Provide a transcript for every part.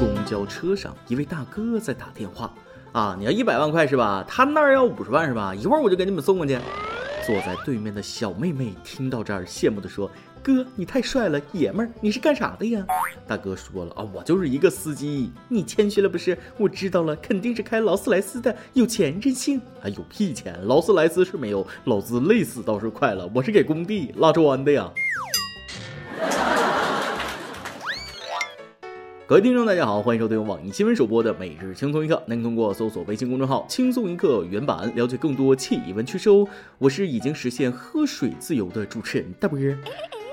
公交车上，一位大哥在打电话啊，你要一百万块是吧？他那儿要五十万是吧？一会儿我就给你们送过去。坐在对面的小妹妹听到这儿，羡慕地说：“哥，你太帅了，爷们儿，你是干啥的呀？”大哥说了啊，我就是一个司机。你谦虚了不是？我知道了，肯定是开劳斯莱斯的，有钱任性。还有屁钱？劳斯莱斯是没有，老子累死倒是快了，我是给工地拉砖的呀。各位听众，大家好，欢迎收听网易新闻首播的每日轻松一刻。您通过搜索微信公众号“轻松一刻”原版了解更多气温趋势哦。我是已经实现喝水自由的主持人大波儿。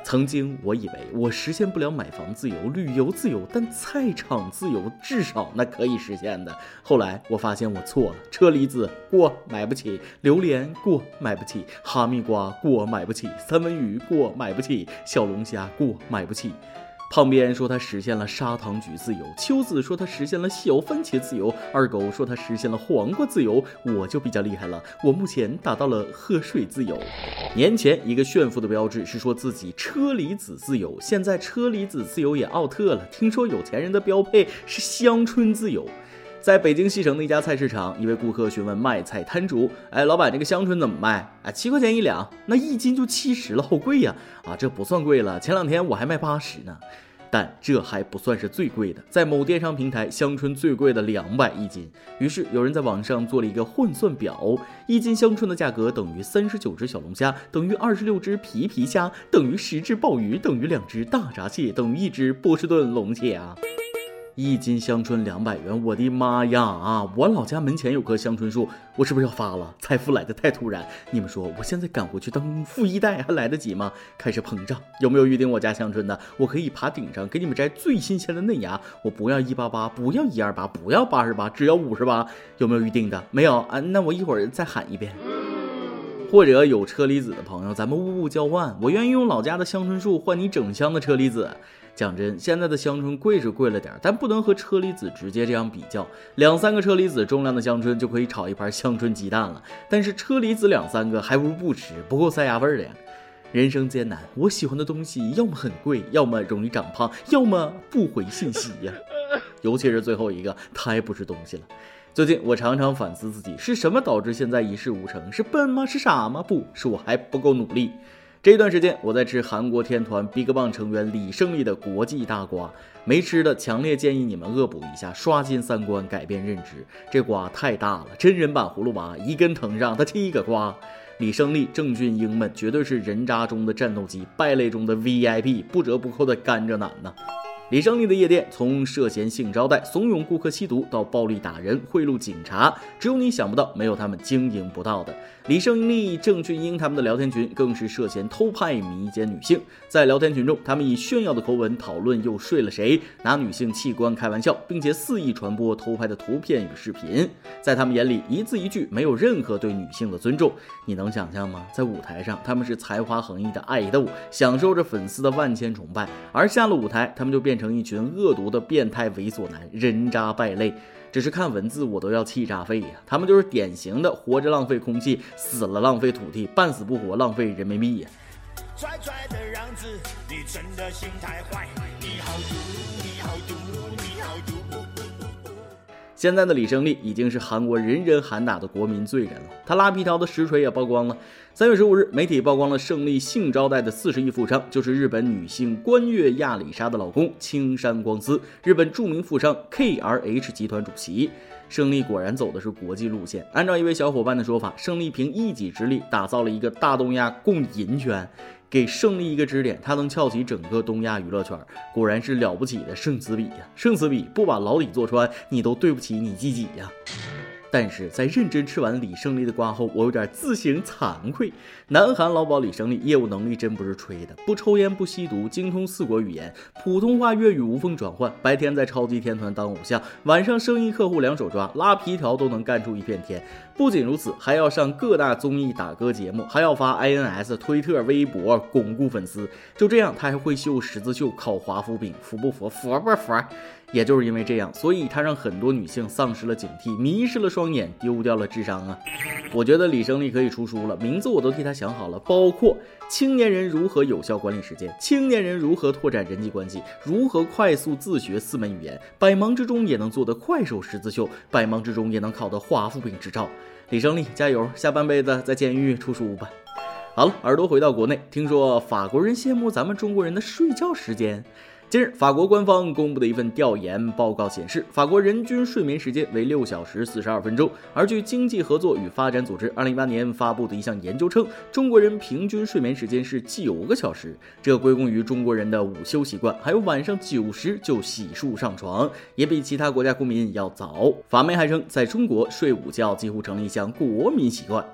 曾经我以为我实现不了买房自由、旅游自由，但菜场自由至少那可以实现的。后来我发现我错了，车厘子过买不起，榴莲过买不起，哈密瓜过买不起，三文鱼过买不起，小龙虾过买不起。旁边说他实现了砂糖橘自由，秋子说他实现了小番茄自由，二狗说他实现了黄瓜自由，我就比较厉害了，我目前达到了喝水自由。年前一个炫富的标志是说自己车厘子自由，现在车厘子自由也奥特了。听说有钱人的标配是香椿自由。在北京西城的一家菜市场，一位顾客询问卖菜摊主：“哎，老板，这个香椿怎么卖？啊，七块钱一两，那一斤就七十了，好贵呀！啊，这不算贵了，前两天我还卖八十呢。但这还不算是最贵的，在某电商平台，香椿最贵的两百一斤。于是有人在网上做了一个换算表：一斤香椿的价格等于三十九只小龙虾，等于二十六只皮皮虾，等于十只鲍鱼，等于两只大闸蟹，等于一只波士顿龙虾！一斤香椿两百元，我的妈呀啊！我老家门前有棵香椿树，我是不是要发了？财富来的太突然，你们说我现在赶回去当富一代还来得及吗？开始膨胀，有没有预定我家香椿的？我可以爬顶上给你们摘最新鲜的嫩芽，我不要一八八，不要一二八，不要八十八，只要五十八，有没有预定的？没有啊，那我一会儿再喊一遍。或者有车厘子的朋友，咱们物物交换，我愿意用老家的香椿树换你整箱的车厘子。讲真，现在的香椿贵是贵了点，但不能和车厘子直接这样比较。两三个车厘子重量的香椿就可以炒一盘香椿鸡蛋了，但是车厘子两三个还不如不吃，不够塞牙缝的呀。人生艰难，我喜欢的东西要么很贵，要么容易长胖，要么不回信息呀。尤其是最后一个，太不是东西了。最近我常常反思自己，是什么导致现在一事无成？是笨吗？是傻吗？不是我还不够努力。这段时间我在吃韩国天团 BigBang 成员李胜利的国际大瓜，没吃的强烈建议你们恶补一下，刷新三观，改变认知。这瓜太大了，真人版葫芦娃，一根藤上它七个瓜。李胜利、郑俊英们绝对是人渣中的战斗机，败类中的 VIP，不折不扣的甘蔗男呐。李胜利的夜店，从涉嫌性招待、怂恿顾客吸毒到暴力打人、贿赂警察，只有你想不到，没有他们经营不到的。李胜利、郑俊英他们的聊天群更是涉嫌偷拍迷奸女性，在聊天群中，他们以炫耀的口吻讨论又睡了谁，拿女性器官开玩笑，并且肆意传播偷拍的图片与视频。在他们眼里，一字一句没有任何对女性的尊重。你能想象吗？在舞台上，他们是才华横溢的爱豆，享受着粉丝的万千崇拜，而下了舞台，他们就变。成一群恶毒的变态猥琐男，人渣败类。只是看文字我都要气炸肺呀！他们就是典型的活着浪费空气，死了浪费土地，半死不活浪费人民币呀！拽拽的样子，你真的心太坏，你好毒，现在的李胜利已经是韩国人人喊打的国民罪人了，他拉皮条的实锤也曝光了。三月十五日，媒体曝光了胜利性招待的四十亿富商，就是日本女性关月亚里沙的老公青山光司，日本著名富商 KRH 集团主席。胜利果然走的是国际路线。按照一位小伙伴的说法，胜利凭一己之力打造了一个大东亚共赢圈。给胜利一个支点，他能撬起整个东亚娱乐圈，果然是了不起的圣子比呀！圣子比不把牢底坐穿，你都对不起你自己呀！但是在认真吃完李胜利的瓜后，我有点自行惭愧。南韩老鸨李胜利业务能力真不是吹的，不抽烟不吸毒，精通四国语言，普通话粤语无缝转换。白天在超级天团当偶像，晚上生意客户两手抓，拉皮条都能干出一片天。不仅如此，还要上各大综艺打歌节目，还要发 INS、推特、微博巩固粉丝。就这样，他还会绣十字绣，烤华夫饼，服不服？服不服？也就是因为这样，所以他让很多女性丧失了警惕，迷失了。双眼，丢掉了智商啊！我觉得李胜利可以出书了，名字我都替他想好了，包括《青年人如何有效管理时间》《青年人如何拓展人际关系》《如何快速自学四门语言》《百忙之中也能做的快手十字绣》《百忙之中也能考的华夫饼执照》。李胜利，加油！下半辈子在监狱出书吧。好了，耳朵回到国内，听说法国人羡慕咱们中国人的睡觉时间。近日，法国官方公布的一份调研报告显示，法国人均睡眠时间为六小时四十二分钟。而据经济合作与发展组织二零一八年发布的一项研究称，中国人平均睡眠时间是九个小时，这归功于中国人的午休习惯，还有晚上九时就洗漱上床，也比其他国家公民要早。法媒还称，在中国睡午觉几乎成了一项国民习惯。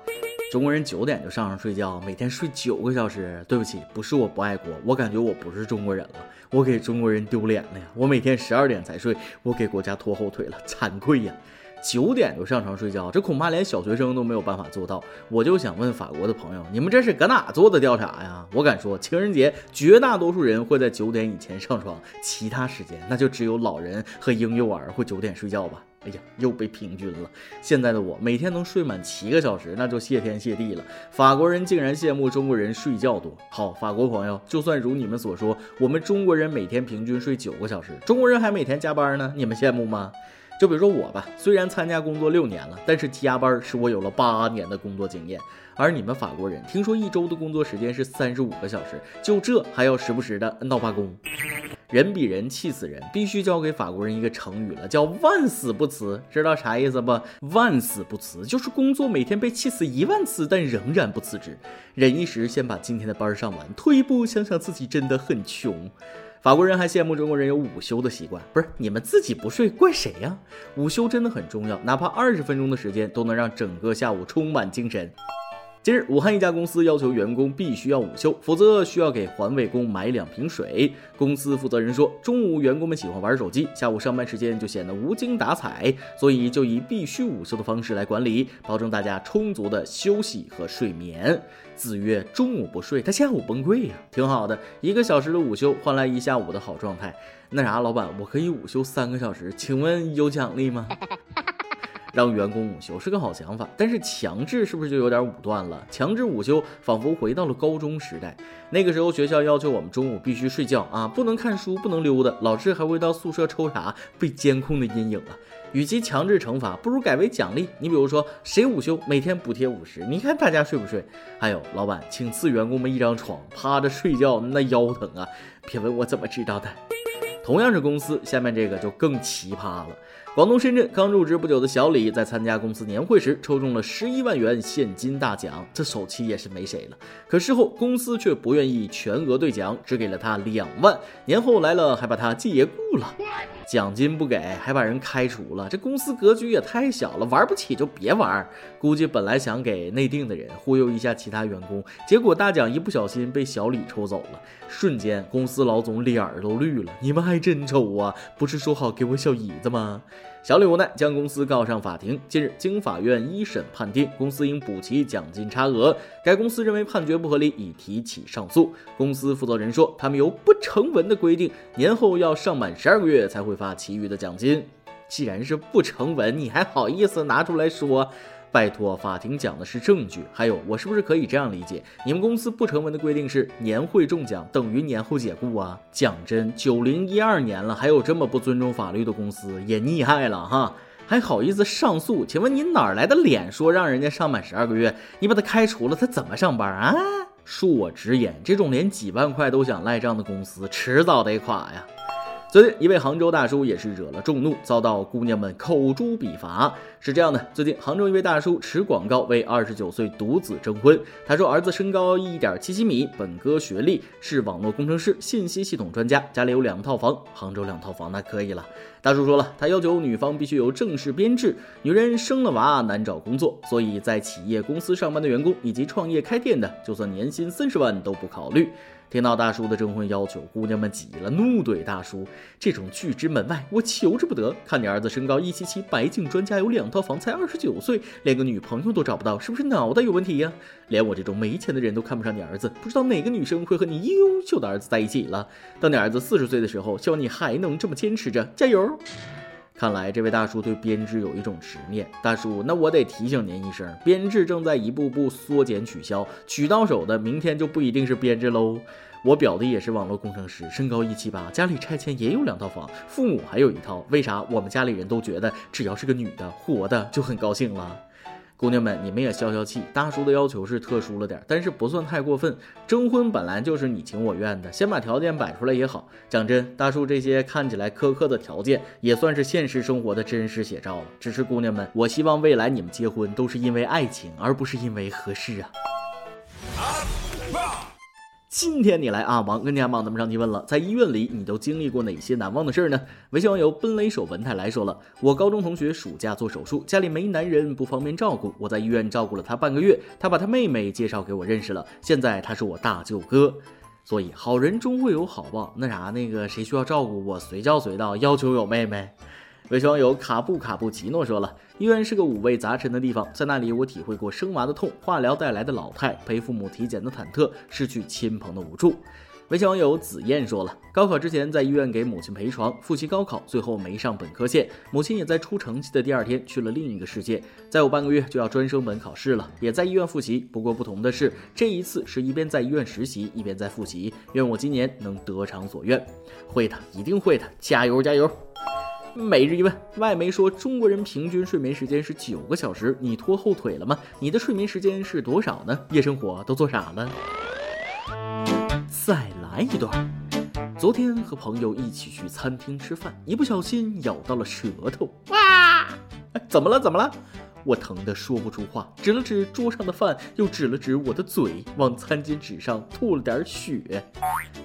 中国人九点就上床睡觉，每天睡九个小时。对不起，不是我不爱国，我感觉我不是中国人了，我给中国人丢脸了呀！我每天十二点才睡，我给国家拖后腿了，惭愧呀！九点就上床睡觉，这恐怕连小学生都没有办法做到。我就想问法国的朋友，你们这是搁哪做的调查呀？我敢说，情人节绝大多数人会在九点以前上床，其他时间那就只有老人和婴幼儿会九点睡觉吧。哎呀，又被平均了。现在的我每天能睡满七个小时，那就谢天谢地了。法国人竟然羡慕中国人睡觉多。好，法国朋友，就算如你们所说，我们中国人每天平均睡九个小时，中国人还每天加班呢，你们羡慕吗？就比如说我吧，虽然参加工作六年了，但是加班使我有了八年的工作经验。而你们法国人，听说一周的工作时间是三十五个小时，就这还要时不时的闹罢工。人比人气死人，必须教给法国人一个成语了，叫万死不辞。知道啥意思不？万死不辞就是工作每天被气死一万次，但仍然不辞职，忍一时，先把今天的班上完。退一步想想自己真的很穷。法国人还羡慕中国人有午休的习惯，不是你们自己不睡，怪谁呀？午休真的很重要，哪怕二十分钟的时间都能让整个下午充满精神。近日，武汉一家公司要求员工必须要午休，否则需要给环卫工买两瓶水。公司负责人说，中午员工们喜欢玩手机，下午上班时间就显得无精打采，所以就以必须午休的方式来管理，保证大家充足的休息和睡眠。子曰：中午不睡，他下午崩溃呀。挺好的，一个小时的午休换来一下午的好状态。那啥，老板，我可以午休三个小时，请问有奖励吗？让员工午休是个好想法，但是强制是不是就有点武断了？强制午休仿佛回到了高中时代，那个时候学校要求我们中午必须睡觉啊，不能看书，不能溜达，老师还会到宿舍抽查，被监控的阴影啊。与其强制惩罚，不如改为奖励。你比如说，谁午休每天补贴五十，你看大家睡不睡？还有，老板请赐员工们一张床，趴着睡觉那腰疼啊！别问我怎么知道的。同样是公司，下面这个就更奇葩了。广东深圳刚入职不久的小李，在参加公司年会时抽中了十一万元现金大奖，这手气也是没谁了。可事后公司却不愿意全额兑奖，只给了他两万。年后来了，还把他解雇了，奖金不给，还把人开除了。这公司格局也太小了，玩不起就别玩。估计本来想给内定的人忽悠一下其他员工，结果大奖一不小心被小李抽走了，瞬间公司老总脸儿都绿了。你们还真抽啊？不是说好给我小姨子吗？小李无奈将公司告上法庭。近日，经法院一审判定，公司应补齐奖金差额。该公司认为判决不合理，已提起上诉。公司负责人说，他们有不成文的规定，年后要上满十二个月才会发其余的奖金。既然是不成文，你还好意思拿出来说？拜托，法庭讲的是证据。还有，我是不是可以这样理解？你们公司不成文的规定是年会中奖等于年后解雇啊？讲真，九零一二年了，还有这么不尊重法律的公司，也厉害了哈！还好意思上诉？请问你哪来的脸说让人家上满十二个月？你把他开除了，他怎么上班啊？恕我直言，这种连几万块都想赖账的公司，迟早得垮呀！最近，一位杭州大叔也是惹了众怒，遭到姑娘们口诛笔伐。是这样的，最近杭州一位大叔持广告为二十九岁独子征婚。他说，儿子身高一点七七米，本科学历，是网络工程师、信息系统专家，家里有两套房，杭州两套房那可以了。大叔说了，他要求女方必须有正式编制，女人生了娃难找工作，所以在企业公司上班的员工以及创业开店的，就算年薪三十万都不考虑。听到大叔的征婚要求，姑娘们急了，怒怼大叔：“这种拒之门外，我求之不得。看你儿子身高一七七，白净专家有两套房，才二十九岁，连个女朋友都找不到，是不是脑袋有问题呀？连我这种没钱的人都看不上你儿子，不知道哪个女生会和你优秀的儿子在一起了。等你儿子四十岁的时候，希望你还能这么坚持着，加油！”看来这位大叔对编制有一种执念。大叔，那我得提醒您一声，编制正在一步步缩减取消，取到手的明天就不一定是编制喽。我表弟也是网络工程师，身高一七八，家里拆迁也有两套房，父母还有一套。为啥我们家里人都觉得只要是个女的活的就很高兴了？姑娘们，你们也消消气。大叔的要求是特殊了点，但是不算太过分。征婚本来就是你情我愿的，先把条件摆出来也好。讲真，大叔这些看起来苛刻的条件，也算是现实生活的真实写照了。只是姑娘们，我希望未来你们结婚都是因为爱情，而不是因为合适啊。今天你来啊，王跟家帮咱们上提问了，在医院里你都经历过哪些难忘的事儿呢？微信网友奔雷手文泰来说了，我高中同学暑假做手术，家里没男人不方便照顾，我在医院照顾了他半个月，他把他妹妹介绍给我认识了，现在他是我大舅哥。所以好人终会有好报，那啥那个谁需要照顾我随叫随到，要求有妹妹。微信网友卡布卡布奇诺说了，医院是个五味杂陈的地方，在那里我体会过生娃的痛、化疗带来的老态、陪父母体检的忐忑、失去亲朋的无助。微信网友紫燕说了，高考之前在医院给母亲陪床复习高考，最后没上本科线，母亲也在出成绩的第二天去了另一个世界。再有半个月就要专升本考试了，也在医院复习，不过不同的是，这一次是一边在医院实习一边在复习。愿我今年能得偿所愿，会的，一定会的，加油加油！每日一问，外媒说中国人平均睡眠时间是九个小时，你拖后腿了吗？你的睡眠时间是多少呢？夜生活都做啥了？再来一段。昨天和朋友一起去餐厅吃饭，一不小心咬到了舌头。哇！怎么了？怎么了？我疼得说不出话，指了指桌上的饭，又指了指我的嘴，往餐巾纸上吐了点血。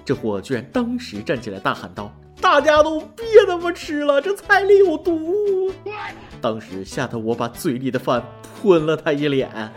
这货居然当时站起来大喊道。大家都别他妈吃了，这菜里有毒！当时吓得我把嘴里的饭喷了他一脸。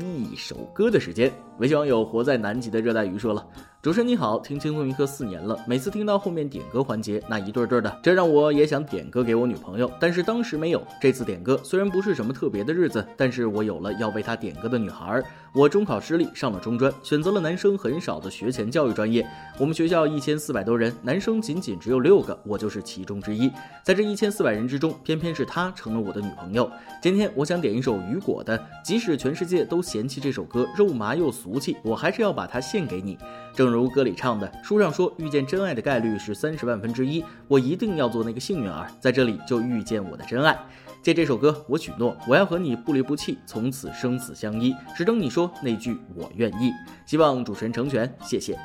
一首歌的时间，微信网友活在南极的热带鱼说了。主持人你好，听轻松一刻四年了，每次听到后面点歌环节那一对对的，这让我也想点歌给我女朋友，但是当时没有。这次点歌虽然不是什么特别的日子，但是我有了要为她点歌的女孩。我中考失利，上了中专，选择了男生很少的学前教育专业。我们学校一千四百多人，男生仅仅只有六个，我就是其中之一。在这一千四百人之中，偏偏是她成了我的女朋友。今天我想点一首雨果的，即使全世界都嫌弃这首歌肉麻又俗气，我还是要把它献给你。正如歌里唱的，书上说遇见真爱的概率是三十万分之一，我一定要做那个幸运儿，在这里就遇见我的真爱。借这首歌，我许诺我要和你不离不弃，从此生死相依，只等你说那句我愿意。希望主持人成全，谢谢，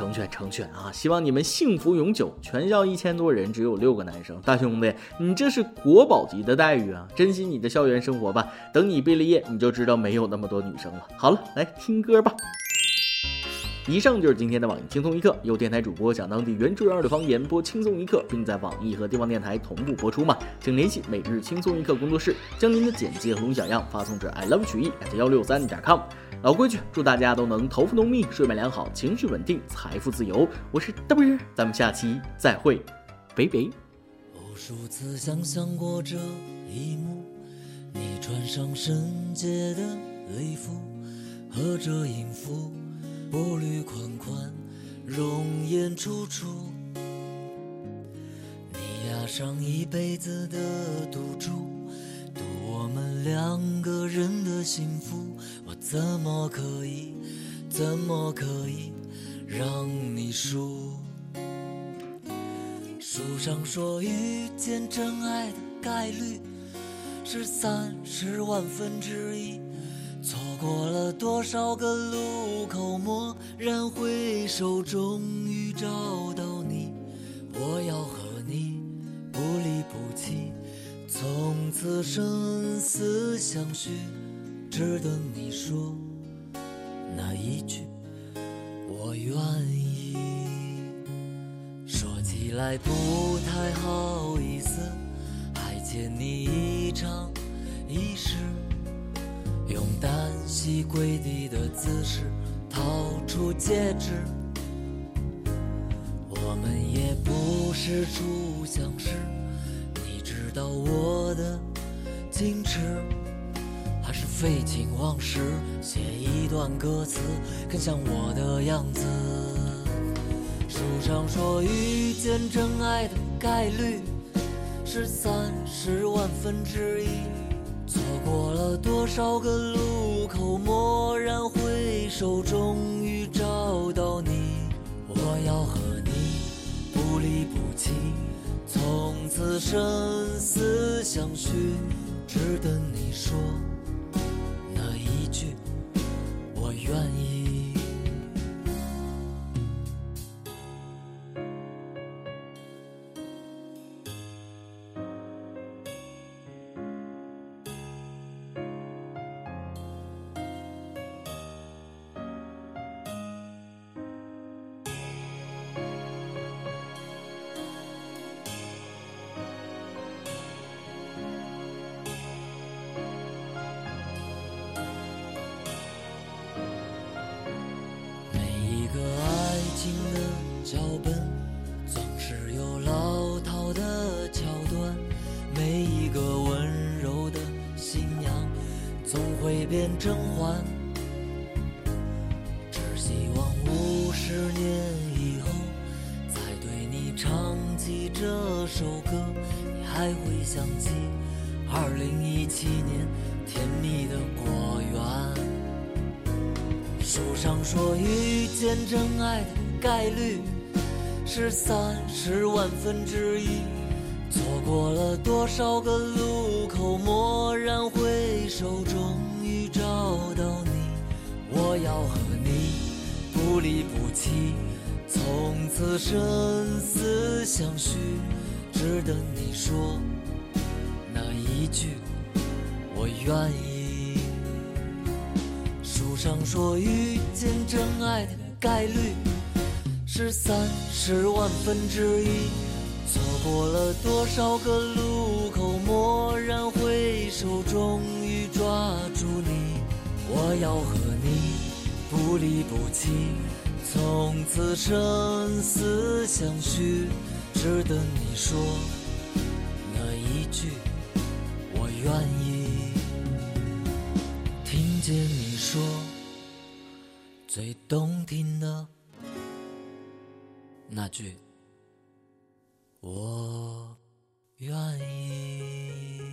成全成全啊！希望你们幸福永久。全校一千多人，只有六个男生，大兄弟，你这是国宝级的待遇啊！珍惜你的校园生活吧，等你毕了业，你就知道没有那么多女生了。好了，来听歌吧。以上就是今天的网易轻松一刻，由电台主播讲当地原汁原味的方言播轻松一刻，并在网易和地方电台同步播出吗？请联系每日轻松一刻工作室，将您的简介和录小样发送至 i love 曲艺 at 幺六三点 com。老规矩，祝大家都能头发浓密、睡眠良好、情绪稳定、财富自由。我是 W，咱们下期再会，拜拜。无数次想象过这一幕，你穿上圣洁的礼服，和着音符。步履款款，容颜楚楚。你押上一辈子的赌注，赌我们两个人的幸福。怎么可以，怎么可以让你输？书上说遇见真爱的概率是三十万分之一。错过了多少个路口，蓦然回首，终于找到你。我要和你不离不弃，从此生死相许，值得你说那一句我愿意。说起来不太好意思，还欠你一场仪式。用单膝跪地的姿势掏出戒指，我们也不是初相识，你知道我的矜持，还是废寝忘食写一段歌词，更像我的样子。书上说遇见真爱的概率是三十万分之一，错过了多少个路口，蓦然回首，终于找到你。我要和你不离不弃，从此生死相许，只等你说愿意。总会变甄嬛。只希望五十年以后，再对你唱起这首歌，你还会想起二零一七年甜蜜的果园。书上说遇见真爱的概率是三十万分之一，错过了多少个路口，蓦然回首，中找到你。我要和你不离不弃，从此生死相许，只等你说那一句我愿意。书上说遇见真爱的概率是三十万分之一，错过了多少个路口，蓦然回首，终于抓住你。我要和你不离不弃，从此生死相许，只等你说那一句我愿意。听见你说最动听的那句我愿意。